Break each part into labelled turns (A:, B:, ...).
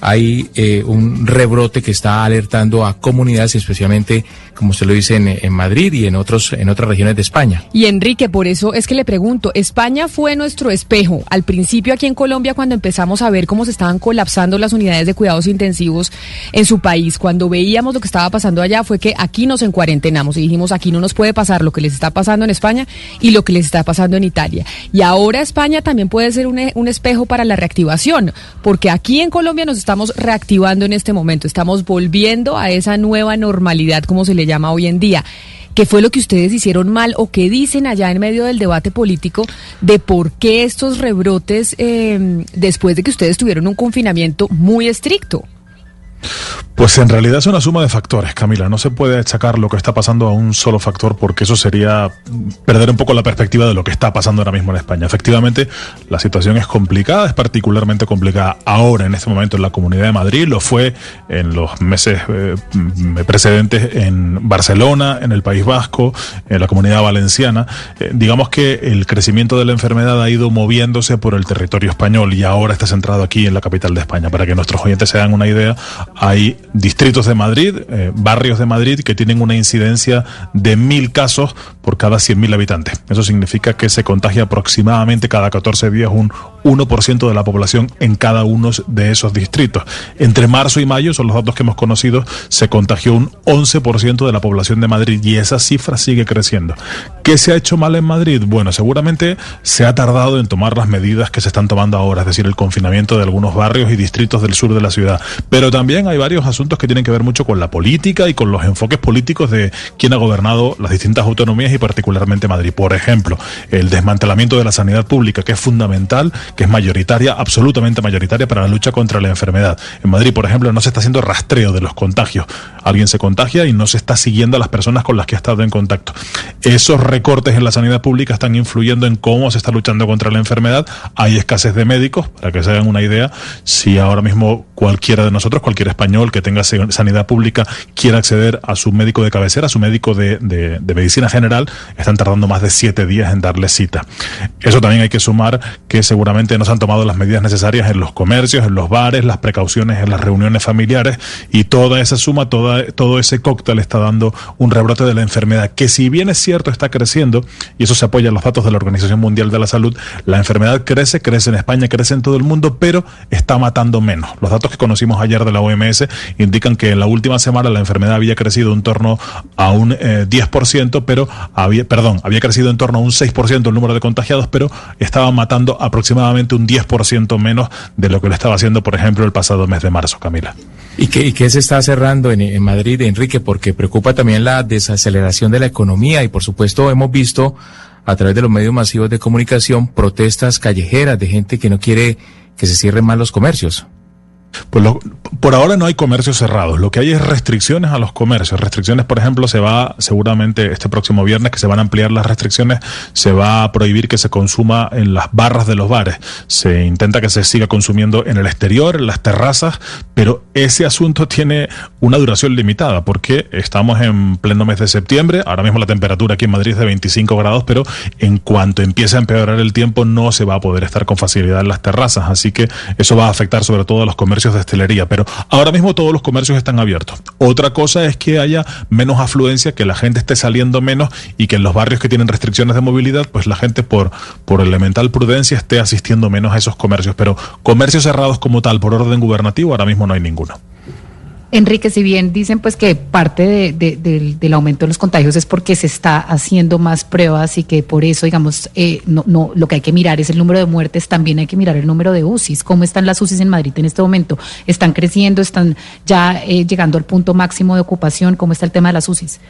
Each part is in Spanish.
A: Hay eh, un rebrote que está alertando a comunidades, especialmente, como se lo dice, en, Madrid y en, otros, en otras regiones de España.
B: Y Enrique, por eso es que le pregunto, España fue nuestro espejo. Al principio aquí en Colombia, cuando empezamos a ver cómo se estaban colapsando las unidades de cuidados intensivos en su país, cuando veíamos lo que estaba pasando allá, fue que aquí nos encuarentenamos y dijimos, aquí no nos puede pasar lo que les está pasando en España y lo que les está pasando en Italia. Y ahora España también puede ser un, un espejo para la reactivación, porque aquí en Colombia nos está estamos reactivando en este momento, estamos volviendo a esa nueva normalidad, como se le llama hoy en día. ¿Qué fue lo que ustedes hicieron mal o qué dicen allá en medio del debate político de por qué estos rebrotes eh, después de que ustedes tuvieron un confinamiento muy estricto?
C: Pues en realidad es una suma de factores, Camila. No se puede achacar lo que está pasando a un solo factor porque eso sería perder un poco la perspectiva de lo que está pasando ahora mismo en España. Efectivamente, la situación es complicada, es particularmente complicada ahora, en este momento, en la Comunidad de Madrid. Lo fue en los meses eh, precedentes en Barcelona, en el País Vasco, en la Comunidad Valenciana. Eh, digamos que el crecimiento de la enfermedad ha ido moviéndose por el territorio español y ahora está centrado aquí en la capital de España. Para que nuestros oyentes se den una idea, hay distritos de Madrid, eh, barrios de Madrid que tienen una incidencia de mil casos por cada 100.000 habitantes. Eso significa que se contagia aproximadamente cada 14 días un 1% de la población en cada uno de esos distritos. Entre marzo y mayo, son los datos que hemos conocido, se contagió un 11% de la población de Madrid y esa cifra sigue creciendo. ¿Qué se ha hecho mal en Madrid? Bueno, seguramente se ha tardado en tomar las medidas que se están tomando ahora, es decir, el confinamiento de algunos barrios y distritos del sur de la ciudad. Pero también hay varios asuntos que tienen que ver mucho con la política y con los enfoques políticos de quien ha gobernado las distintas autonomías y particularmente Madrid. Por ejemplo, el desmantelamiento de la sanidad pública, que es fundamental, que es mayoritaria, absolutamente mayoritaria para la lucha contra la enfermedad. En Madrid, por ejemplo, no se está haciendo rastreo de los contagios. Alguien se contagia y no se está siguiendo a las personas con las que ha estado en contacto. Esos recortes en la sanidad pública están influyendo en cómo se está luchando contra la enfermedad. Hay escasez de médicos, para que se hagan una idea. Si ahora mismo cualquiera de nosotros, cualquier español que tenga sanidad pública, quiera acceder a su médico de cabecera, a su médico de, medicina general, están tardando más de siete días en darle cita. Eso también hay que sumar que seguramente no se han tomado las medidas necesarias en los comercios, en los bares, las precauciones en las reuniones familiares y toda esa suma, toda, todo ese cóctel está dando un rebrote de la enfermedad que si bien es cierto está creciendo y eso se apoya en los datos de la Organización Mundial de la Salud, la enfermedad crece, crece en España, crece en todo el mundo, pero está matando menos. Los datos que conocimos ayer de la OMS indican que en la última semana la enfermedad había crecido en torno a un eh, 10%, pero había, perdón, había crecido en torno a un 6% el número de contagiados, pero estaba matando aproximadamente un 10% menos de lo que lo estaba haciendo, por ejemplo, el pasado mes de marzo, Camila.
A: ¿Y qué, se está cerrando en, en, Madrid, Enrique? Porque preocupa también la desaceleración de la economía y, por supuesto, hemos visto a través de los medios masivos de comunicación protestas callejeras de gente que no quiere que se cierren más los comercios.
C: Pues por ahora no hay comercios cerrados. Lo que hay es restricciones a los comercios. Restricciones, por ejemplo, se va seguramente este próximo viernes que se van a ampliar las restricciones. Se va a prohibir que se consuma en las barras de los bares. Se intenta que se siga consumiendo en el exterior, en las terrazas, pero ese asunto tiene una duración limitada porque estamos en pleno mes de septiembre. Ahora mismo la temperatura aquí en Madrid es de 25 grados, pero en cuanto empiece a empeorar el tiempo no se va a poder estar con facilidad en las terrazas. Así que eso va a afectar sobre todo a los comercios de hostelería, pero ahora mismo todos los comercios están abiertos. Otra cosa es que haya menos afluencia, que la gente esté saliendo menos y que en los barrios que tienen restricciones de movilidad, pues la gente por, por elemental prudencia esté asistiendo menos a esos comercios. Pero comercios cerrados como tal, por orden gubernativo, ahora mismo no hay ninguno.
B: Enrique, si bien dicen pues que parte de, de, de, del aumento de los contagios es porque se está haciendo más pruebas y que por eso, digamos, eh, no, no, lo que hay que mirar es el número de muertes, también hay que mirar el número de UCIs. ¿Cómo están las UCIs en Madrid en este momento? ¿Están creciendo? ¿Están ya eh, llegando al punto máximo de ocupación? ¿Cómo está el tema de las UCIs?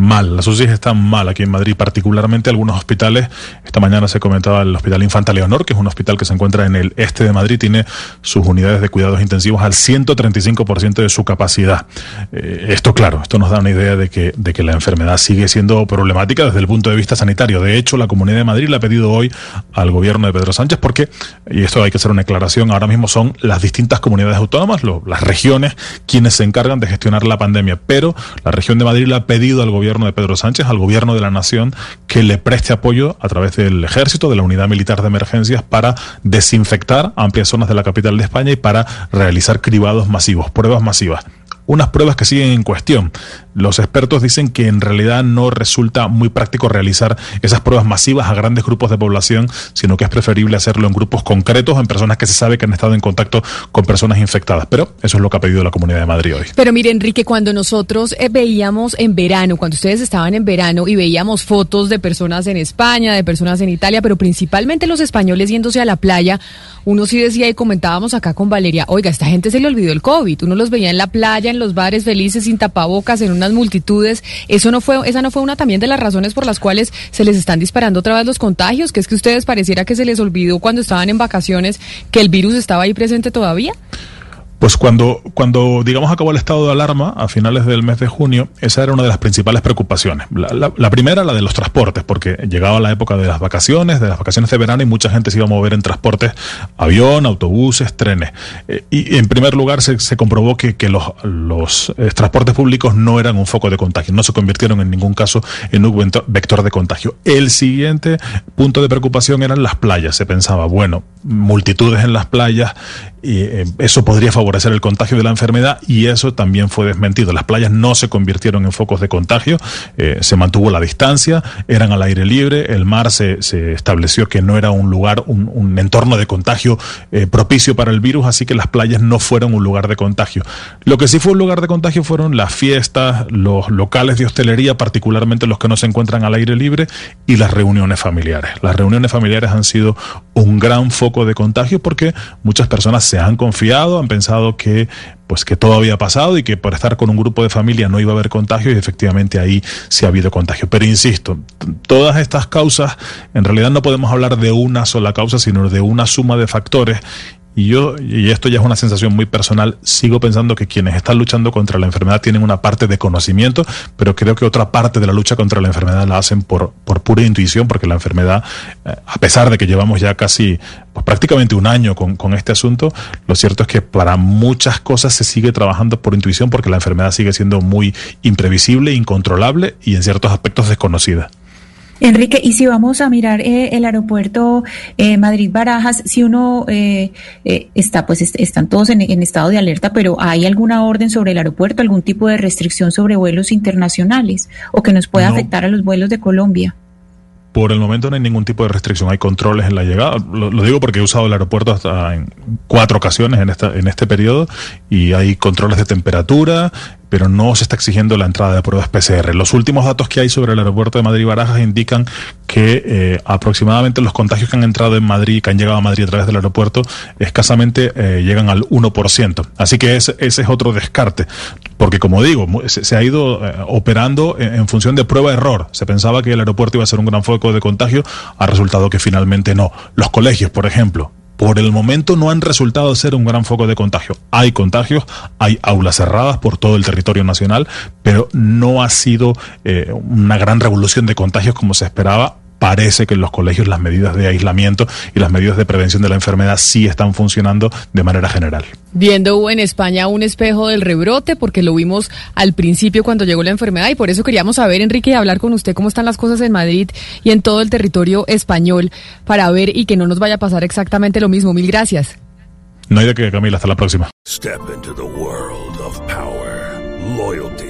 C: Mal, las UCI están mal aquí en Madrid, particularmente algunos hospitales. Esta mañana se comentaba el Hospital Infanta Leonor, que es un hospital que se encuentra en el este de Madrid, tiene sus unidades de cuidados intensivos al 135% de su capacidad. Eh, esto, claro, esto nos da una idea de que, de que la enfermedad sigue siendo problemática desde el punto de vista sanitario. De hecho, la Comunidad de Madrid le ha pedido hoy al gobierno de Pedro Sánchez, porque, y esto hay que hacer una aclaración, ahora mismo son las distintas comunidades autónomas, las regiones, quienes se encargan de gestionar la pandemia. Pero la región de Madrid le ha pedido al gobierno de Pedro Sánchez, al gobierno de la nación, que le preste apoyo a través del ejército, de la unidad militar de emergencias, para desinfectar amplias zonas de la capital de España y para realizar cribados masivos, pruebas masivas unas pruebas que siguen en cuestión. Los expertos dicen que en realidad no resulta muy práctico realizar esas pruebas masivas a grandes grupos de población, sino que es preferible hacerlo en grupos concretos, en personas que se sabe que han estado en contacto con personas infectadas. Pero eso es lo que ha pedido la Comunidad de Madrid hoy.
B: Pero mire, Enrique, cuando nosotros eh, veíamos en verano, cuando ustedes estaban en verano y veíamos fotos de personas en España, de personas en Italia, pero principalmente los españoles yéndose a la playa, uno sí decía y comentábamos acá con Valeria, oiga, esta gente se le olvidó el COVID, uno los veía en la playa, en los bares felices, sin tapabocas, en unas multitudes. Eso no fue, esa no fue una también de las razones por las cuales se les están disparando otra vez los contagios, que es que ustedes pareciera que se les olvidó cuando estaban en vacaciones que el virus estaba ahí presente todavía.
C: Pues cuando, cuando, digamos, acabó el estado de alarma a finales del mes de junio, esa era una de las principales preocupaciones. La, primera, la de los transportes, porque llegaba la época de las vacaciones, de las vacaciones de verano, y mucha gente se iba a mover en transportes, avión, autobuses, trenes. Eh, y en primer lugar se, se comprobó que, que los, los eh, transportes públicos no eran un foco de contagio, no se convirtieron en ningún caso en un vector de contagio. El siguiente punto de preocupación eran las playas. Se pensaba, bueno, multitudes en las playas, y eh, eso podría favorecer el contagio de la enfermedad y eso también fue desmentido. Las playas no se convirtieron en focos de contagio, eh, se mantuvo la distancia, eran al aire libre, el mar se, se estableció que no era un lugar, un, un entorno de contagio eh, propicio para el virus, así que las playas no fueron un lugar de contagio. Lo que sí fue un lugar de contagio fueron las fiestas, los locales de hostelería, particularmente los que no se encuentran al aire libre, y las reuniones familiares. Las reuniones familiares han sido un gran foco de contagio porque muchas personas se han confiado, han pensado que pues que todo había pasado y que por estar con un grupo de familia no iba a haber contagio y efectivamente ahí sí ha habido contagio. Pero insisto, todas estas causas, en realidad no podemos hablar de una sola causa, sino de una suma de factores y yo, y esto ya es una sensación muy personal, sigo pensando que quienes están luchando contra la enfermedad tienen una parte de conocimiento, pero creo que otra parte de la lucha contra la enfermedad la hacen por, por pura intuición, porque la enfermedad, eh, a pesar de que llevamos ya casi pues, prácticamente un año con, con este asunto, lo cierto es que para muchas cosas se sigue trabajando por intuición, porque la enfermedad sigue siendo muy imprevisible, incontrolable y en ciertos aspectos desconocida.
D: Enrique, y si vamos a mirar eh, el aeropuerto eh, Madrid-Barajas, si uno eh, eh está, pues est están todos en, en, estado de alerta, pero ¿hay alguna orden sobre el aeropuerto, algún tipo de restricción sobre vuelos internacionales o que nos pueda no. afectar a los vuelos de Colombia?
C: Por el momento no hay ningún tipo de restricción, hay controles en la llegada. Lo, lo, digo porque he usado el aeropuerto hasta en cuatro ocasiones en, esta, en este periodo y hay controles de temperatura, pero no se está exigiendo la entrada de pruebas PCR. Los últimos datos que hay sobre el aeropuerto de Madrid-Barajas indican que eh, aproximadamente los contagios que han entrado en Madrid, que han llegado a Madrid a través del aeropuerto, escasamente eh, llegan al 1%. Así que ese, es otro descarte, porque como digo, se, se ha ido eh, operando en, en función de prueba-error. Se pensaba que el aeropuerto iba a ser un gran foco de contagio, ha resultado que finalmente no. Los colegios, por ejemplo, por el momento no han resultado ser un gran foco de contagio. Hay contagios, hay aulas cerradas por todo el territorio nacional, pero no ha sido eh, una gran revolución de contagios como se esperaba parece que en los colegios las medidas de aislamiento y las medidas de prevención de la enfermedad sí están funcionando de manera general.
B: Viendo en España un espejo del rebrote, porque lo vimos al principio cuando llegó la enfermedad y por eso queríamos saber, Enrique, y hablar con usted cómo están las cosas en Madrid y en todo el territorio español para ver y que no nos vaya a pasar exactamente lo mismo. Mil gracias.
C: No hay de que, Camila, hasta la próxima.
E: Step into the world of power, loyalty.